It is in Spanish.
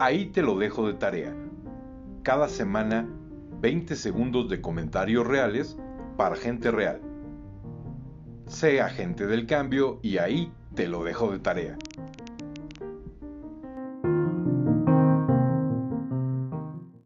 Ahí te lo dejo de tarea. Cada semana 20 segundos de comentarios reales para gente real. Sea gente del cambio y ahí te lo dejo de tarea.